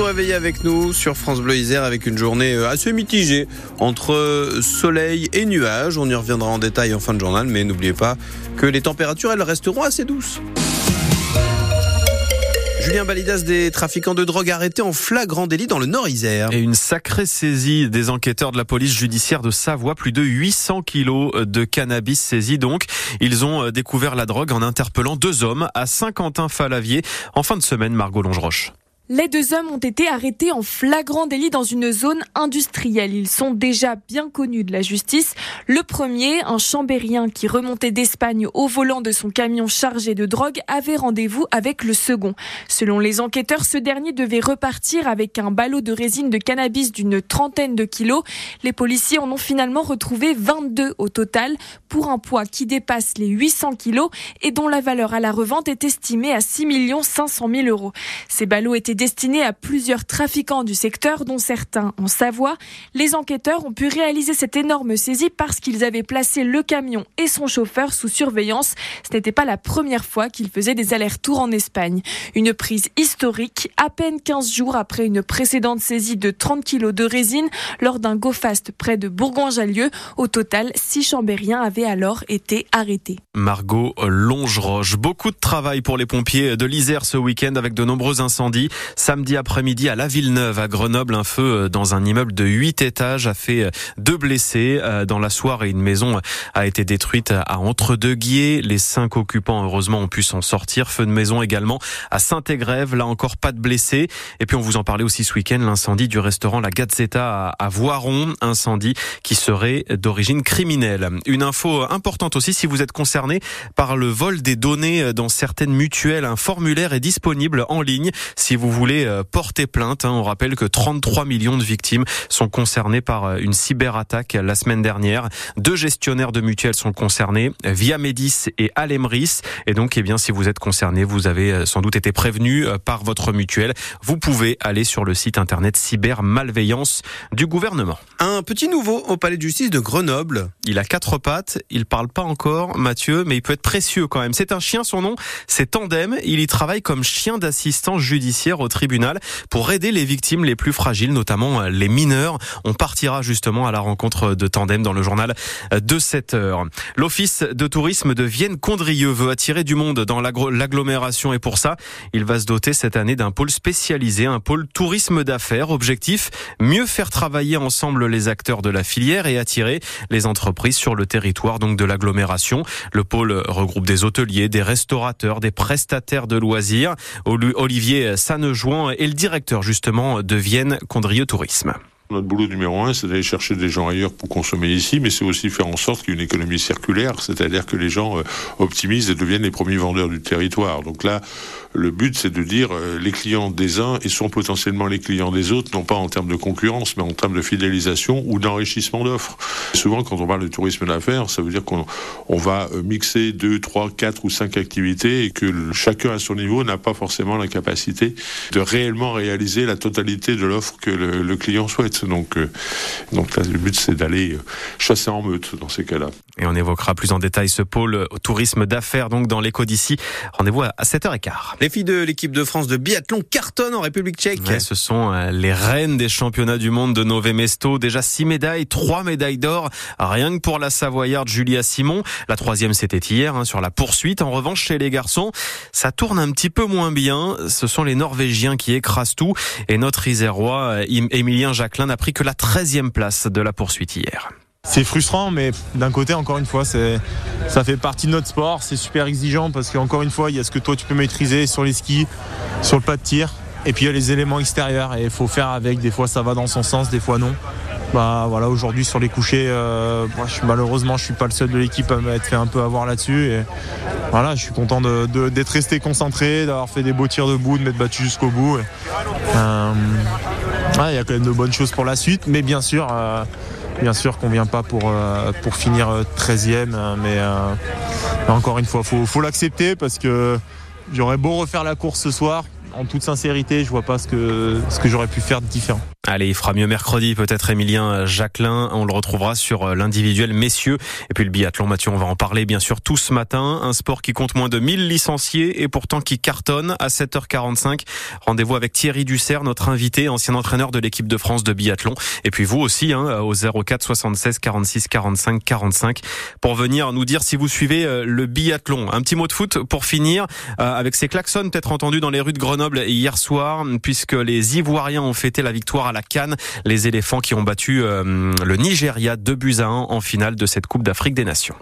vous réveiller avec nous sur France Bleu Isère avec une journée euh, assez mitigée entre soleil et nuages. On y reviendra en détail en fin de journal, mais n'oubliez pas que les températures, elles resteront assez douces. Julien Balidas, des trafiquants de drogue arrêtés en flagrant délit dans le Nord-Isère. Et une sacrée saisie des enquêteurs de la police judiciaire de Savoie. Plus de 800 kilos de cannabis saisis donc. Ils ont euh, découvert la drogue en interpellant deux hommes à Saint-Quentin-Falavier en fin de semaine, Margot Longeroche. Les deux hommes ont été arrêtés en flagrant délit dans une zone industrielle. Ils sont déjà bien connus de la justice. Le premier, un chambérien qui remontait d'Espagne au volant de son camion chargé de drogue, avait rendez-vous avec le second. Selon les enquêteurs, ce dernier devait repartir avec un ballot de résine de cannabis d'une trentaine de kilos. Les policiers en ont finalement retrouvé 22 au total pour un poids qui dépasse les 800 kilos et dont la valeur à la revente est estimée à 6 500 000 euros. Ces ballots étaient destiné à plusieurs trafiquants du secteur, dont certains en Savoie. Les enquêteurs ont pu réaliser cette énorme saisie parce qu'ils avaient placé le camion et son chauffeur sous surveillance. Ce n'était pas la première fois qu'ils faisaient des allers-retours en Espagne. Une prise historique, à peine 15 jours après une précédente saisie de 30 kilos de résine lors d'un go-fast près de Bourgoin-Jallieu. Au total, six chambériens avaient alors été arrêtés. Margot Longeroche. Beaucoup de travail pour les pompiers de l'Isère ce week-end avec de nombreux incendies. Samedi après-midi à La Villeneuve, à Grenoble, un feu euh, dans un immeuble de 8 étages a fait euh, deux blessés. Euh, dans la soirée, une maison a été détruite à Entre-deux-Guiers. Les cinq occupants, heureusement, ont pu s'en sortir. Feu de maison également à Saint-Égrève. Là encore, pas de blessés. Et puis, on vous en parlait aussi ce week-end, l'incendie du restaurant La Gazzetta à Voiron. Incendie qui serait d'origine criminelle. Une info importante aussi, si vous êtes concerné par le vol des données dans certaines mutuelles, un formulaire est disponible en ligne si vous voulez euh, porter plainte. Hein. On rappelle que 33 millions de victimes sont concernées par euh, une cyberattaque la semaine dernière. Deux gestionnaires de mutuelles sont concernés, Via Médis et Alemris. Et donc, eh bien, si vous êtes concerné, vous avez euh, sans doute été prévenu par votre mutuelle. Vous pouvez aller sur le site internet cybermalveillance du gouvernement. Un petit nouveau au palais de justice de Grenoble. Il a quatre pattes. Il parle pas encore, Mathieu, mais il peut être précieux quand même. C'est un chien. Son nom, c'est Tandem. Il y travaille comme chien d'assistance judiciaire au tribunal pour aider les victimes les plus fragiles, notamment euh, les mineurs. On partira justement à la rencontre de Tandem dans le journal de 7 heures. L'office de tourisme de Vienne-Condrieux veut attirer du monde dans l'agglomération et pour ça, il va se doter cette année d'un pôle spécialisé, un pôle tourisme d'affaires. Objectif, mieux faire travailler ensemble les acteurs de la filière et attirer les entreprises sur le territoire donc de l'agglomération. Le pôle regroupe des hôteliers, des restaurateurs, des prestataires de loisirs. Olivier Sanejouan est le directeur justement de Vienne Condrieu Tourisme. Notre boulot numéro un, c'est d'aller chercher des gens ailleurs pour consommer ici, mais c'est aussi faire en sorte qu'il y ait une économie circulaire, c'est-à-dire que les gens euh, optimisent et deviennent les premiers vendeurs du territoire. Donc là, le but, c'est de dire euh, les clients des uns et sont potentiellement les clients des autres, non pas en termes de concurrence, mais en termes de fidélisation ou d'enrichissement d'offres. Souvent, quand on parle de tourisme d'affaires, ça veut dire qu'on on va euh, mixer deux, trois, quatre ou cinq activités et que chacun à son niveau n'a pas forcément la capacité de réellement réaliser la totalité de l'offre que le client souhaite. Donc, euh, donc là, le but, c'est d'aller euh, chasser en meute dans ces cas-là. Et on évoquera plus en détail ce pôle au tourisme d'affaires, donc dans l'éco d'ici. Rendez-vous à 7h15. Les filles de l'équipe de France de biathlon cartonnent en République tchèque. ce sont euh, les reines des championnats du monde de Nové Mesto. Déjà six médailles, trois médailles d'or, rien que pour la Savoyarde Julia Simon. La troisième, c'était hier, hein, sur la poursuite. En revanche, chez les garçons, ça tourne un petit peu moins bien. Ce sont les Norvégiens qui écrasent tout. Et notre Isérois, Emilien Jacquelin, n'a pris que la 13e place de la poursuite hier. C'est frustrant, mais d'un côté, encore une fois, ça fait partie de notre sport. C'est super exigeant parce qu'encore une fois, il y a ce que toi tu peux maîtriser sur les skis, sur le pas de tir. Et puis il y a les éléments extérieurs et il faut faire avec. Des fois ça va dans son sens, des fois non. Bah voilà, aujourd'hui sur les couchers, euh, moi, je malheureusement je suis pas le seul de l'équipe à m'être fait un peu avoir là-dessus. Et voilà, je suis content d'être resté concentré, d'avoir fait des beaux tirs debout, de m'être battu jusqu'au bout. Euh, il y a quand même de bonnes choses pour la suite, mais bien sûr. Euh, bien sûr qu'on vient pas pour, pour finir 13e, mais encore une fois, il faut, l'accepter parce que j'aurais beau refaire la course ce soir, en toute sincérité, je vois pas ce que, ce que j'aurais pu faire de différent. Allez, il fera mieux mercredi, peut-être Emilien Jacquelin. On le retrouvera sur euh, l'individuel messieurs. Et puis le biathlon, Mathieu, on va en parler bien sûr tout ce matin. Un sport qui compte moins de 1000 licenciés et pourtant qui cartonne à 7h45. Rendez-vous avec Thierry Dussert, notre invité, ancien entraîneur de l'équipe de France de biathlon. Et puis vous aussi, hein, au 04 76 46 45 45 pour venir nous dire si vous suivez euh, le biathlon. Un petit mot de foot pour finir euh, avec ces klaxons peut-être entendus dans les rues de Grenoble hier soir puisque les Ivoiriens ont fêté la victoire à la Cannes. Les éléphants qui ont battu euh, le Nigeria 2 buts à 1 en finale de cette Coupe d'Afrique des Nations.